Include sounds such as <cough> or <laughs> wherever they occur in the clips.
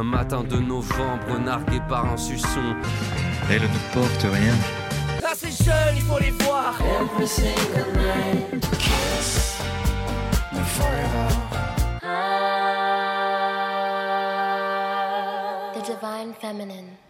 Un matin de novembre, nargué par un suçon. Elle ne porte rien. Ah, ces jeunes, il faut les voir. Every single night. Kiss me forever. The Divine Feminine.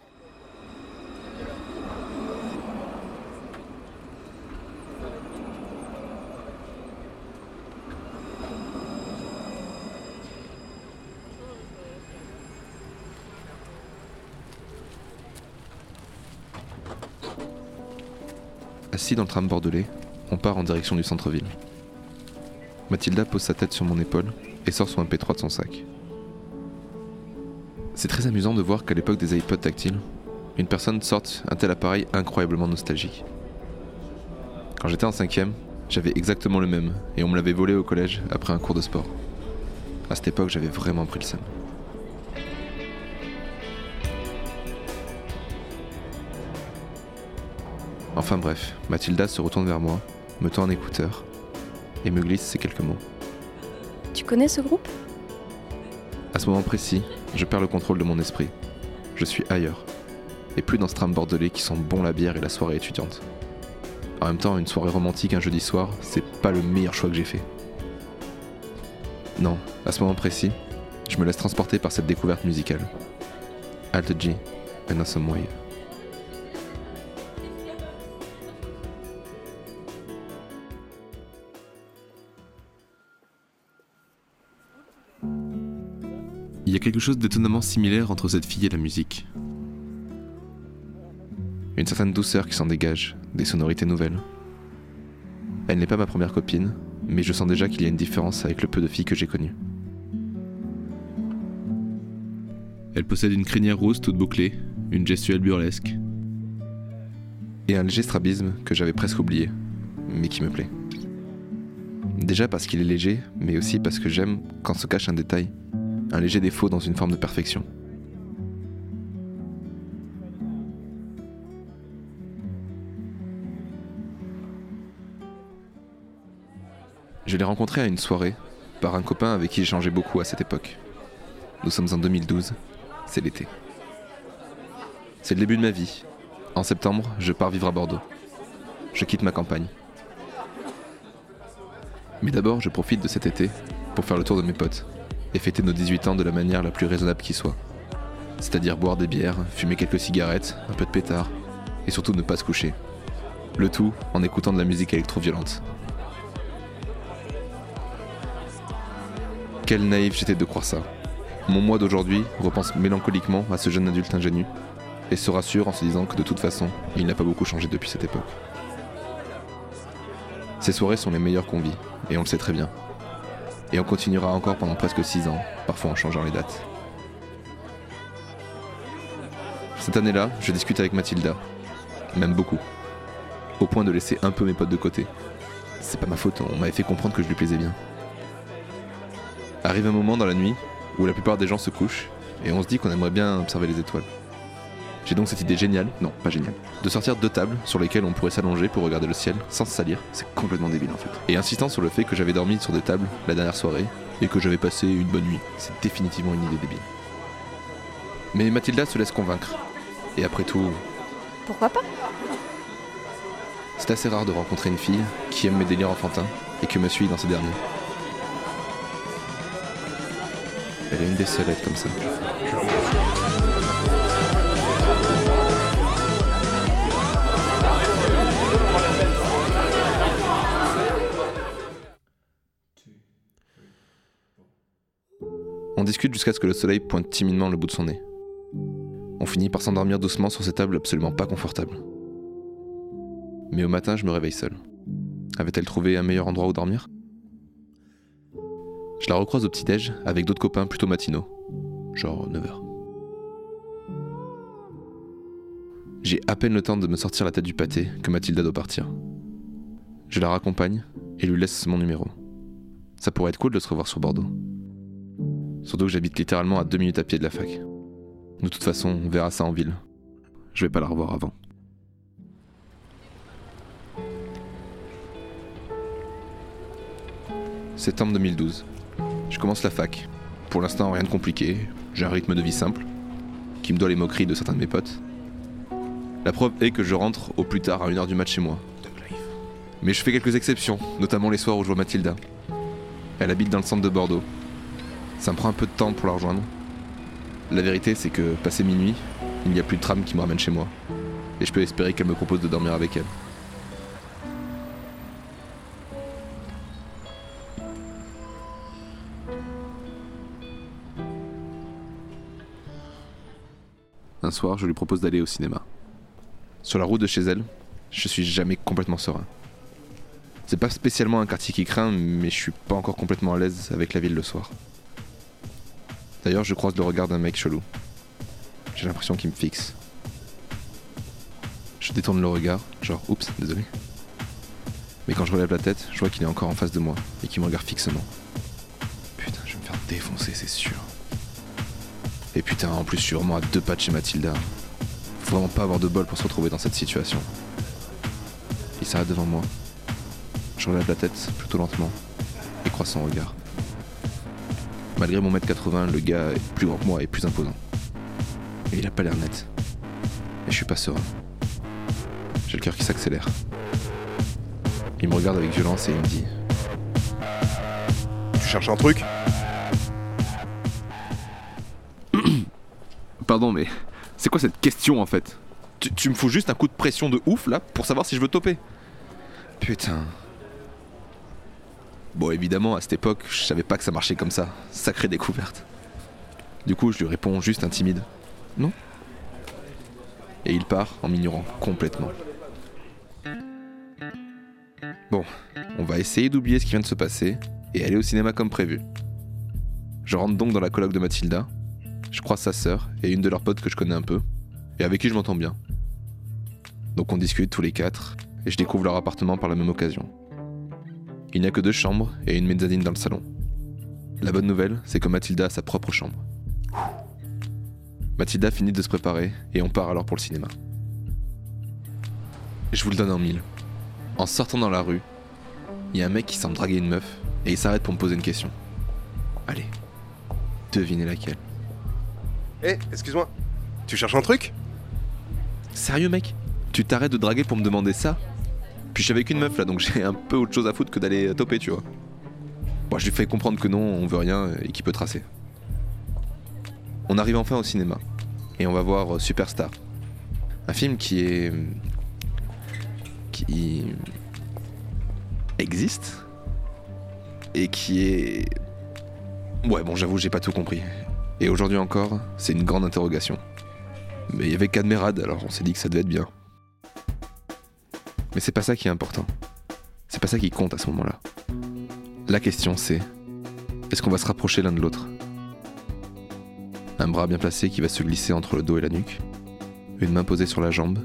Assis dans le tram bordelais, on part en direction du centre-ville. Mathilda pose sa tête sur mon épaule et sort son MP3 de son sac. C'est très amusant de voir qu'à l'époque des iPods tactiles, une personne sorte un tel appareil incroyablement nostalgique. Quand j'étais en cinquième, j'avais exactement le même et on me l'avait volé au collège après un cours de sport. À cette époque, j'avais vraiment pris le seum. Enfin bref, Mathilda se retourne vers moi, me tend un écouteur et me glisse ces quelques mots. Tu connais ce groupe? À ce moment précis, je perds le contrôle de mon esprit. Je suis ailleurs. Et plus dans ce tram bordelais qui sent bon la bière et la soirée étudiante. En même temps, une soirée romantique un jeudi soir, c'est pas le meilleur choix que j'ai fait. Non, à ce moment précis, je me laisse transporter par cette découverte musicale. Alt G, and Awesome Wave. Il y a quelque chose d'étonnamment similaire entre cette fille et la musique. Une certaine douceur qui s'en dégage, des sonorités nouvelles. Elle n'est pas ma première copine, mais je sens déjà qu'il y a une différence avec le peu de filles que j'ai connues. Elle possède une crinière rose toute bouclée, une gestuelle burlesque. Et un léger strabisme que j'avais presque oublié, mais qui me plaît. Déjà parce qu'il est léger, mais aussi parce que j'aime quand se cache un détail, un léger défaut dans une forme de perfection. Je l'ai rencontré à une soirée par un copain avec qui j'échangeais beaucoup à cette époque. Nous sommes en 2012, c'est l'été. C'est le début de ma vie. En septembre, je pars vivre à Bordeaux. Je quitte ma campagne. Mais d'abord, je profite de cet été pour faire le tour de mes potes et fêter nos 18 ans de la manière la plus raisonnable qui soit. C'est-à-dire boire des bières, fumer quelques cigarettes, un peu de pétard, et surtout ne pas se coucher. Le tout en écoutant de la musique électro-violente. Quel naïf j'étais de croire ça. Mon moi d'aujourd'hui repense mélancoliquement à ce jeune adulte ingénu, et se rassure en se disant que de toute façon, il n'a pas beaucoup changé depuis cette époque. Ces soirées sont les meilleures qu'on vit, et on le sait très bien. Et on continuera encore pendant presque 6 ans, parfois en changeant les dates. Cette année-là, je discute avec Mathilda. Même beaucoup. Au point de laisser un peu mes potes de côté. C'est pas ma faute, on m'avait fait comprendre que je lui plaisais bien. Arrive un moment dans la nuit où la plupart des gens se couchent et on se dit qu'on aimerait bien observer les étoiles. J'ai donc cette idée géniale, non pas géniale, de sortir deux tables sur lesquelles on pourrait s'allonger pour regarder le ciel sans se salir, c'est complètement débile en fait. Et insistant sur le fait que j'avais dormi sur des tables la dernière soirée et que j'avais passé une bonne nuit, c'est définitivement une idée débile. Mais Mathilda se laisse convaincre. Et après tout, Pourquoi pas? c'est assez rare de rencontrer une fille qui aime mes délires enfantins et que me suit dans ces derniers. Elle est une des seules à être comme ça. Discute jusqu'à ce que le soleil pointe timidement le bout de son nez. On finit par s'endormir doucement sur ces tables absolument pas confortables. Mais au matin, je me réveille seul. Avait-elle trouvé un meilleur endroit où dormir? Je la recroise au petit-déj avec d'autres copains plutôt matinaux, genre 9h. J'ai à peine le temps de me sortir la tête du pâté que Mathilda doit partir. Je la raccompagne et lui laisse mon numéro. Ça pourrait être cool de se revoir sur Bordeaux. Surtout que j'habite littéralement à deux minutes à pied de la fac. De toute façon, on verra ça en ville. Je vais pas la revoir avant. Septembre 2012. Je commence la fac. Pour l'instant, rien de compliqué. J'ai un rythme de vie simple, qui me doit les moqueries de certains de mes potes. La preuve est que je rentre au plus tard à 1h du mat chez moi. Mais je fais quelques exceptions, notamment les soirs où je vois Mathilda. Elle habite dans le centre de Bordeaux. Ça me prend un peu de temps pour la rejoindre. La vérité, c'est que, passé minuit, il n'y a plus de tram qui me ramène chez moi. Et je peux espérer qu'elle me propose de dormir avec elle. Un soir, je lui propose d'aller au cinéma. Sur la route de chez elle, je suis jamais complètement serein. C'est pas spécialement un quartier qui craint, mais je suis pas encore complètement à l'aise avec la ville le soir. D'ailleurs, je croise le regard d'un mec chelou. J'ai l'impression qu'il me fixe. Je détourne le regard, genre oups, désolé. Mais quand je relève la tête, je vois qu'il est encore en face de moi et qu'il me regarde fixement. Putain, je vais me faire défoncer, c'est sûr. Et putain, en plus, je suis à deux pas de chez Mathilda. Faut vraiment pas avoir de bol pour se retrouver dans cette situation. Il s'arrête devant moi. Je relève la tête plutôt lentement et croise son regard. Malgré mon mètre 80, le gars est plus grand que moi et plus imposant. Et il a pas l'air net. Et je suis pas serein. J'ai le cœur qui s'accélère. Il me regarde avec violence et il me dit Tu cherches un truc? <coughs> Pardon, mais c'est quoi cette question en fait? Tu, tu me fous juste un coup de pression de ouf là pour savoir si je veux toper Putain. Bon, évidemment, à cette époque, je savais pas que ça marchait comme ça. Sacrée découverte. Du coup, je lui réponds juste intimide. Non Et il part en m'ignorant complètement. Bon, on va essayer d'oublier ce qui vient de se passer et aller au cinéma comme prévu. Je rentre donc dans la colloque de Mathilda. Je croise sa sœur et une de leurs potes que je connais un peu et avec qui je m'entends bien. Donc on discute tous les quatre et je découvre leur appartement par la même occasion. Il n'y a que deux chambres et une mezzanine dans le salon. La bonne nouvelle, c'est que Mathilda a sa propre chambre. Mathilda finit de se préparer et on part alors pour le cinéma. Je vous le donne en mille. En sortant dans la rue, il y a un mec qui semble draguer une meuf et il s'arrête pour me poser une question. Allez, devinez laquelle. Eh, excuse-moi. Tu cherches un truc? Sérieux mec? Tu t'arrêtes de draguer pour me demander ça? Puis je suis avec une meuf là, donc j'ai un peu autre chose à foutre que d'aller toper, tu vois. Bon, je lui fais comprendre que non, on veut rien et qu'il peut tracer. On arrive enfin au cinéma et on va voir Superstar. Un film qui est. qui. existe et qui est. Ouais, bon, j'avoue, j'ai pas tout compris. Et aujourd'hui encore, c'est une grande interrogation. Mais il y avait Cadmerade, alors on s'est dit que ça devait être bien. Mais c'est pas ça qui est important. C'est pas ça qui compte à ce moment-là. La question c'est est-ce qu'on va se rapprocher l'un de l'autre? Un bras bien placé qui va se glisser entre le dos et la nuque. Une main posée sur la jambe.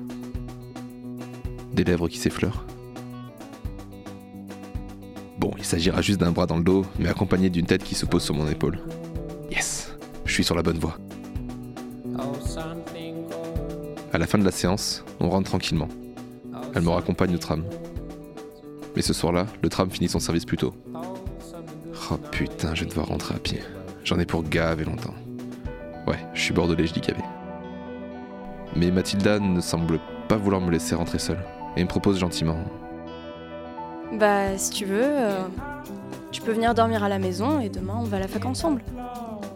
Des lèvres qui s'effleurent. Bon, il s'agira juste d'un bras dans le dos, mais accompagné d'une tête qui se pose sur mon épaule. Yes, je suis sur la bonne voie. À la fin de la séance, on rentre tranquillement. Elle me raccompagne au tram. Mais ce soir-là, le tram finit son service plus tôt. Oh putain, je vais devoir rentrer à pied. J'en ai pour gavé longtemps. Ouais, je suis bordelais, je dis gavé. Mais Mathilda ne semble pas vouloir me laisser rentrer seule et me propose gentiment. Bah, si tu veux, euh, tu peux venir dormir à la maison et demain on va à la fac ensemble.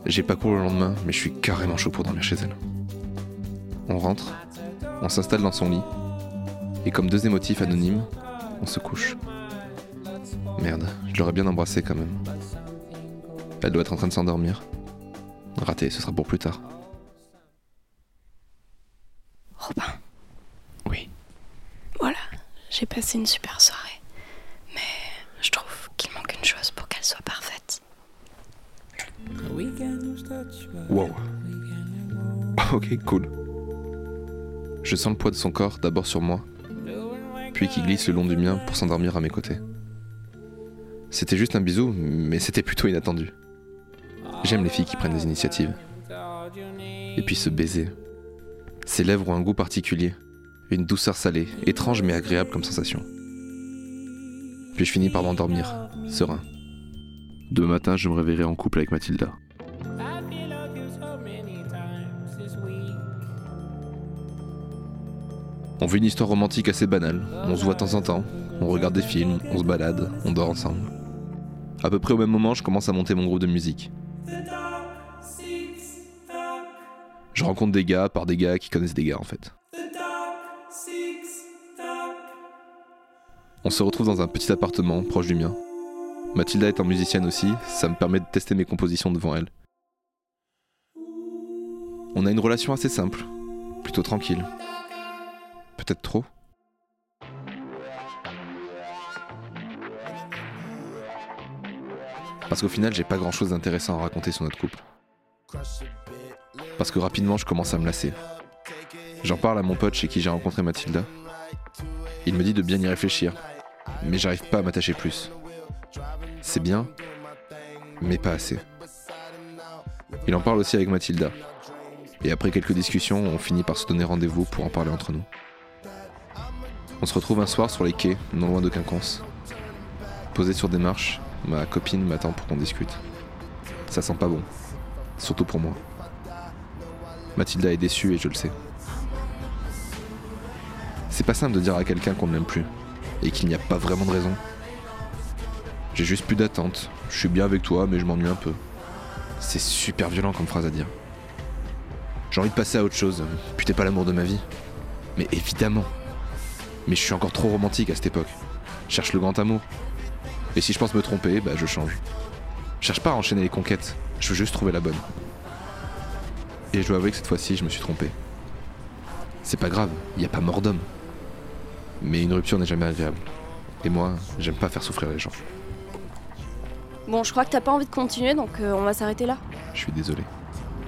J'ai pas cours le lendemain, mais je suis carrément chaud pour dormir chez elle. On rentre, on s'installe dans son lit, et comme deux émotifs anonymes, on se couche. Merde, je l'aurais bien embrassé quand même. Elle doit être en train de s'endormir. Raté, ce sera pour plus tard. Robin, Oui. voilà, j'ai passé une super soirée. Mais je trouve qu'il manque une chose pour qu'elle soit parfaite. Wow. <laughs> Ok, cool. Je sens le poids de son corps d'abord sur moi, puis qui glisse le long du mien pour s'endormir à mes côtés. C'était juste un bisou, mais c'était plutôt inattendu. J'aime les filles qui prennent des initiatives. Et puis ce baiser. Ses lèvres ont un goût particulier, une douceur salée, étrange mais agréable comme sensation. Puis je finis par m'endormir, serein. Demain matin, je me réveillerai en couple avec Mathilda. On vit une histoire romantique assez banale. On se voit de temps en temps, on regarde des films, on se balade, on dort ensemble. À peu près au même moment, je commence à monter mon groupe de musique. Je rencontre des gars par des gars qui connaissent des gars en fait. On se retrouve dans un petit appartement proche du mien. Mathilda étant musicienne aussi, ça me permet de tester mes compositions devant elle. On a une relation assez simple, plutôt tranquille. Peut-être trop. Parce qu'au final, j'ai pas grand chose d'intéressant à raconter sur notre couple. Parce que rapidement, je commence à me lasser. J'en parle à mon pote chez qui j'ai rencontré Mathilda. Il me dit de bien y réfléchir, mais j'arrive pas à m'attacher plus. C'est bien, mais pas assez. Il en parle aussi avec Mathilda. Et après quelques discussions, on finit par se donner rendez-vous pour en parler entre nous. On se retrouve un soir sur les quais, non loin de Quinconce. Posé sur des marches, ma copine m'attend pour qu'on discute. Ça sent pas bon, surtout pour moi. Mathilda est déçue et je le sais. C'est pas simple de dire à quelqu'un qu'on ne l'aime plus et qu'il n'y a pas vraiment de raison. J'ai juste plus d'attente. Je suis bien avec toi, mais je m'ennuie un peu. C'est super violent comme phrase à dire. J'ai envie de passer à autre chose. T'es pas l'amour de ma vie. Mais évidemment. Mais je suis encore trop romantique à cette époque. Je cherche le grand amour. Et si je pense me tromper, bah je change. Je cherche pas à enchaîner les conquêtes. Je veux juste trouver la bonne. Et je dois avouer que cette fois-ci, je me suis trompé. C'est pas grave, il n'y a pas mort d'homme. Mais une rupture n'est jamais agréable. Et moi, j'aime pas faire souffrir les gens. Bon, je crois que t'as pas envie de continuer, donc euh, on va s'arrêter là. Je suis désolé.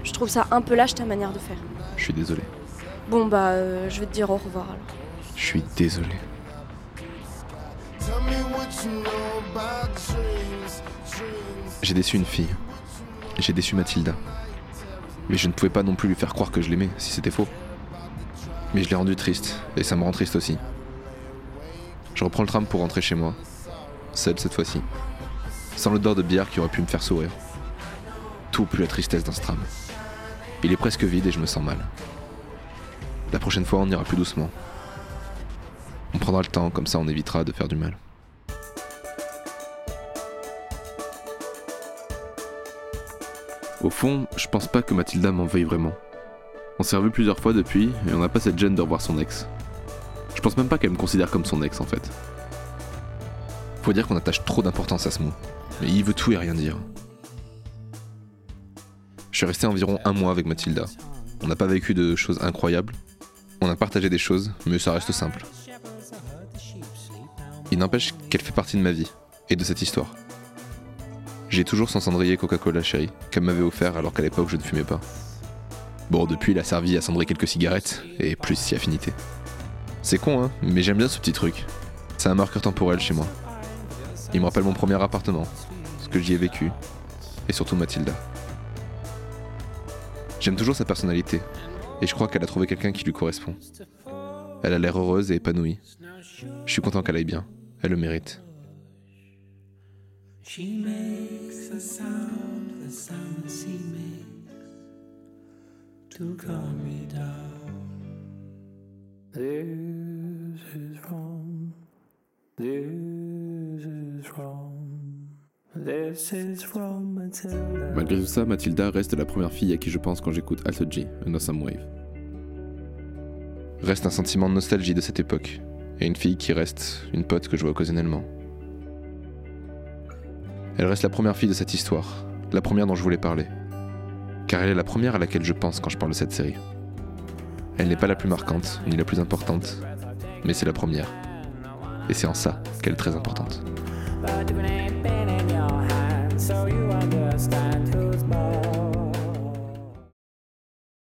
Je trouve ça un peu lâche ta manière de faire. Je suis désolé. Bon, bah, euh, je vais te dire au revoir alors. Je suis désolé. J'ai déçu une fille. J'ai déçu Mathilda. Mais je ne pouvais pas non plus lui faire croire que je l'aimais, si c'était faux. Mais je l'ai rendue triste, et ça me rend triste aussi. Je reprends le tram pour rentrer chez moi. Seul cette fois-ci. Sans l'odeur de bière qui aurait pu me faire sourire. Tout plus la tristesse dans ce tram. Il est presque vide et je me sens mal. La prochaine fois, on ira plus doucement. On prendra le temps, comme ça on évitera de faire du mal. Au fond, je pense pas que Mathilda m'en veuille vraiment. On s'est revu plusieurs fois depuis et on n'a pas cette gêne de revoir son ex. Je pense même pas qu'elle me considère comme son ex en fait. Faut dire qu'on attache trop d'importance à ce mot. Mais il veut tout et rien dire. Je suis resté environ un mois avec Mathilda. On n'a pas vécu de choses incroyables. On a partagé des choses, mais ça reste simple. Il n'empêche qu'elle fait partie de ma vie et de cette histoire. J'ai toujours son cendrier Coca-Cola chérie, qu'elle m'avait offert alors qu'à l'époque je ne fumais pas. Bon, depuis, il a servi à cendrer quelques cigarettes et plus si affinité. C'est con, hein, mais j'aime bien ce petit truc. C'est un marqueur temporel chez moi. Il me rappelle mon premier appartement, ce que j'y ai vécu, et surtout Mathilda. J'aime toujours sa personnalité, et je crois qu'elle a trouvé quelqu'un qui lui correspond. Elle a l'air heureuse et épanouie. Je suis content qu'elle aille bien, elle le mérite. She makes the sound the summer sea makes to calm me down. This is wrong. This is wrong. This is from Matilda. Malgré tout ça, Mathilda reste la première fille à qui je pense quand j'écoute Alto G, Un Awesome Wave. Reste un sentiment de nostalgie de cette époque, et une fille qui reste une pote que je vois occasionnellement. Elle reste la première fille de cette histoire, la première dont je voulais parler. Car elle est la première à laquelle je pense quand je parle de cette série. Elle n'est pas la plus marquante, ni la plus importante, mais c'est la première. Et c'est en ça qu'elle est très importante.